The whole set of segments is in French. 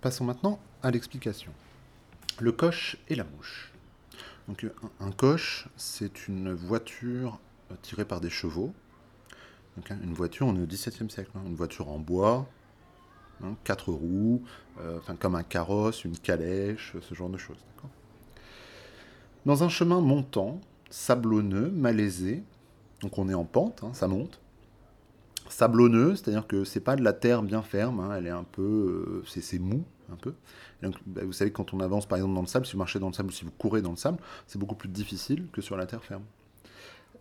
Passons maintenant à l'explication. Le coche et la mouche. Un, coche, c'est une voiture euh, tirée par des chevaux. Hein, une voiture, on est au XVIIe siècle, hein, une voiture en bois, hein, quatre roues, euh, comme un carrosse, une calèche, ce genre de choses. Dans un chemin montant, sablonneux, malaisé, donc on est en pente, ça monte, sablonneux, c'est-à-dire que c'est pas de la terre bien ferme, hein, elle est un peu, euh, c'est mou un peu. Donc, bah, vous savez quand on avance par exemple dans le sable, si vous marchez dans le sable ou si vous courez dans le sable, c'est beaucoup plus difficile que sur la terre ferme.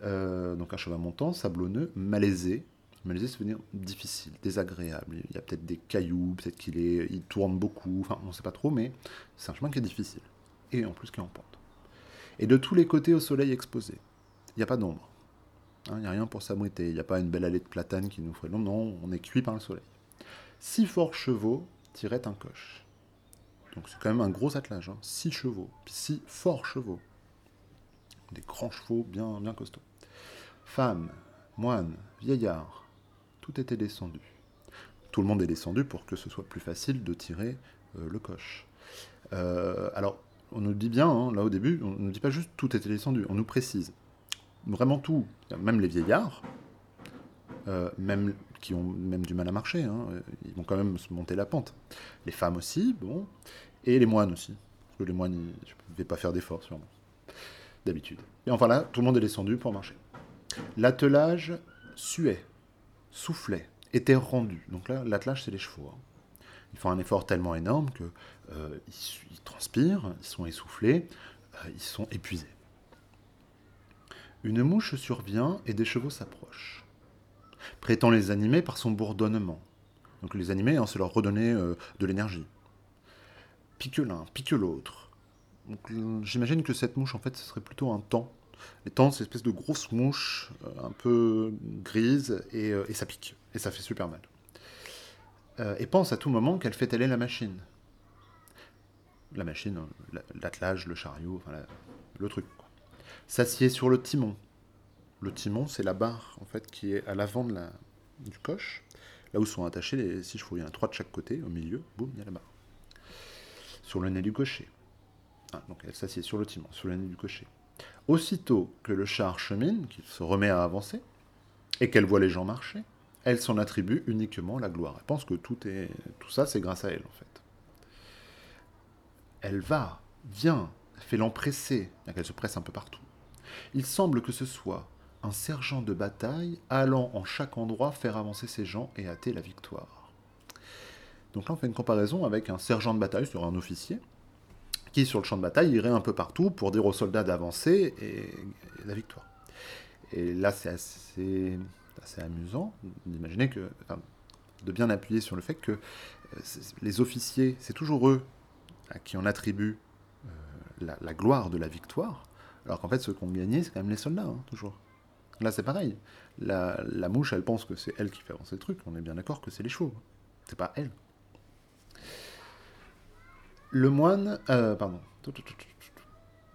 Euh, donc un chemin montant, sablonneux, malaisé. Malaisé, ça veut dire difficile, désagréable. Il y a peut-être des cailloux, peut-être qu'il est, il tourne beaucoup, enfin on ne sait pas trop, mais c'est un chemin qui est difficile. Et en plus qui est en pente. Et de tous les côtés au soleil exposé. Il n'y a pas d'ombre. Hein, Il n'y a rien pour s'abriter. Il n'y a pas une belle allée de platane qui nous ferait l'ombre. Non, on est cuit par le soleil. Six forts chevaux tiraient un coche. Donc c'est quand même un gros attelage. Hein. Six chevaux. Six forts chevaux. Des grands chevaux bien, bien costauds. Femmes, moines, vieillards, tout était descendu. Tout le monde est descendu pour que ce soit plus facile de tirer euh, le coche. Euh, alors, on nous dit bien, hein, là au début, on ne nous dit pas juste tout était descendu, on nous précise. Vraiment tout, même les vieillards, euh, même qui ont même du mal à marcher, hein, euh, ils vont quand même se monter la pente. Les femmes aussi, bon, et les moines aussi. Parce que les moines, je ne vais pas faire d'efforts sûrement, d'habitude. Et enfin là, tout le monde est descendu pour marcher. L'attelage suait, soufflait, était rendu. Donc là, l'attelage, c'est les chevaux. hein. Ils font un effort tellement énorme que euh, ils, transpirent, ils sont essoufflés, ils sont épuisés. Une mouche survient et des chevaux s'approchent, prétend les animer par son bourdonnement. Donc les animer, hein, c'est leur redonner euh, de l'énergie. Pique l'un, pique l'autre. Euh, J'imagine que cette mouche, en fait, ce serait plutôt un temps. Les temps, c'est une espèce de grosse mouche, euh, un peu grise, et, et ça pique. Et ça fait super mal. Et pense à tout moment qu'elle fait aller la machine. La machine, la- l'attelage, le chariot, le truc. S'assied sur le timon. Le timon, c'est la barre, en fait, qui est à l'avant de la, du coche, là où sont attachés les six chevaux. Il y en a trois de chaque côté, au milieu, boum, il y a la barre. Sur le nez du cocher. Ah, donc elle s'assied sur le timon, sur le nez du cocher. Aussitôt que le char chemine, qu'il se remet à avancer, et qu'elle voit les gens marcher, elle s'en attribue uniquement la gloire. Elle pense que tout, est, tout ça, c'est grâce à elle, en fait. Elle va, vient, fait l'empresser, qu'elle se presse un peu partout. Il semble que ce soit un sergent de bataille allant en chaque endroit faire avancer ses gens et hâter la victoire. Donc là, on fait une comparaison avec un sergent de bataille, sur un officier, qui, sur le champ de bataille, irait un peu partout pour dire aux soldats d'avancer et, la victoire. Et là, c'est assez, assez amusant d'imaginer que, de bien appuyer sur le fait que euh, les officiers, c'est toujours eux à qui on attribue euh, la gloire de la victoire, alors qu'en fait, ceux qui ont gagné, c'est quand même les soldats, hein, toujours. Là, c'est pareil. La, mouche, elle pense que c'est elle qui fait avancer le truc. On est bien d'accord que c'est les chevaux. C'est pas elle. Le moine. euh, pardon.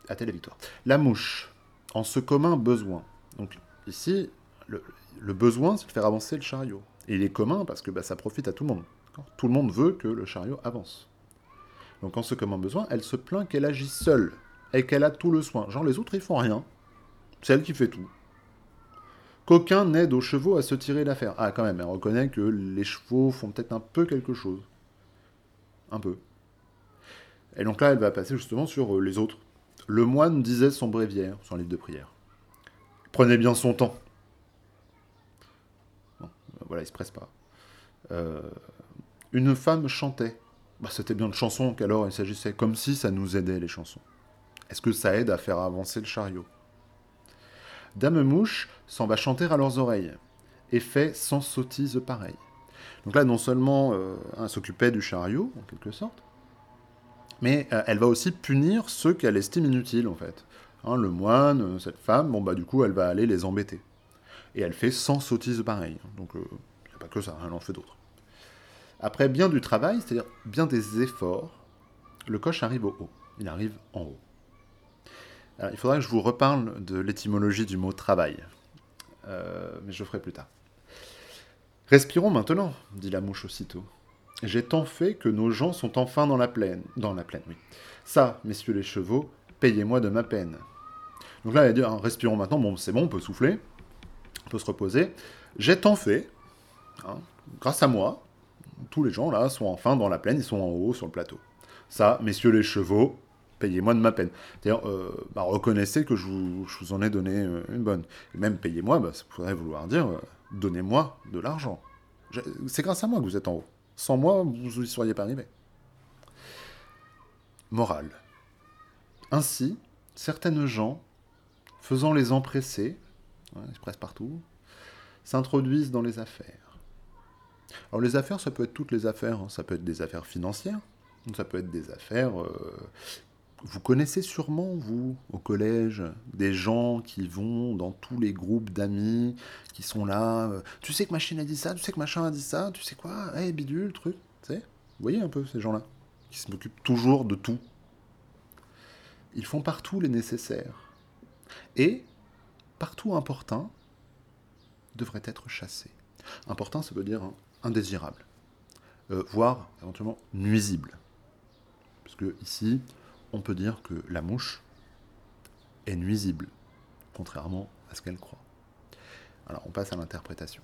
Hâter la victoire. La mouche, en ce commun besoin. Donc, ici, le, le besoin, c'est de faire avancer le chariot. Et il est commun parce que bah, ça profite à tout le monde. Tout le monde veut que le chariot avance. Donc, en ce commun besoin, elle se plaint qu'elle agit seule et qu'elle a tout le soin. Genre, les autres, ils font rien. C'est elle qui fait tout. Qu'aucun n'aide aux chevaux à se tirer l'affaire. Ah, quand même, elle reconnaît que les chevaux font peut-être un peu quelque chose. Un peu. Et donc là, elle va passer justement sur euh, les autres. Le moine disait son bréviaire, son livre de prière. Prenez bien son temps. Bon, euh, voilà, il se presse pas. Euh, une femme chantait. Bah, C'était bien de chansons qu'alors il s'agissait, comme si ça nous aidait les chansons. Est-ce que ça aide à faire avancer le chariot? Dame Mouche s'en va chanter à leurs oreilles, et fait sans sottise pareille. Donc là, non seulement euh, elle s'occupait du chariot, en quelque sorte, mais euh, elle va aussi punir ceux qu'elle estime inutiles, en fait. Hein, le moine, euh, cette femme, bon bah du coup, elle va aller les embêter. Et elle fait sans sottise pareille. Donc, il n'y a pas que ça, elle en fait d'autres. Après bien du travail, c'est-à-dire bien des efforts, le coche arrive au haut. Il arrive en haut. Il faudra que je vous reparle de l'étymologie du mot travail. Euh, mais je le ferai plus tard. Respirons maintenant, dit la mouche aussitôt. J'ai tant fait que nos gens sont enfin dans la plaine. Dans la plaine, oui. Ça, messieurs les chevaux, payez-moi de ma peine. Donc là, a dit, hein, respirons maintenant, bon, c'est bon, on peut souffler, on peut se reposer. J'ai tant fait, hein, grâce à moi, tous les gens là sont enfin dans la plaine, ils sont en haut sur le plateau. Ça, messieurs les chevaux, payez-moi de ma peine. D'ailleurs, euh, bah, reconnaissez que je vous, en ai donné euh, une bonne. Et même payez-moi, bah, ça pourrait vouloir dire euh, donnez-moi de l'argent. C'est grâce à moi que vous êtes en haut. Sans moi, vous n'y seriez pas arrivé. Morale. Ainsi, certaines gens, faisant les empresser, ouais, ils pressent partout, s'introduisent dans les affaires. Alors les affaires, ça peut être toutes les affaires, hein. ça peut être des affaires financières, ça peut être des affaires vous connaissez sûrement, vous, au collège, des gens qui vont dans tous les groupes d'amis, qui sont là. Euh, tu sais que machine a dit ça, tu sais que machin a dit ça, tu sais quoi Eh, bidule, truc. Tu sais Vous voyez un peu ces gens-là, qui s'occupent toujours de tout. Ils font partout les nécessaires. Et, partout important, devrait être chassé. Important, ça veut dire hein, indésirable. Euh, voire, éventuellement, nuisible. Parce que ici, on peut dire que la mouche est nuisible, contrairement à ce qu'elle croit. Alors on passe à l'interprétation.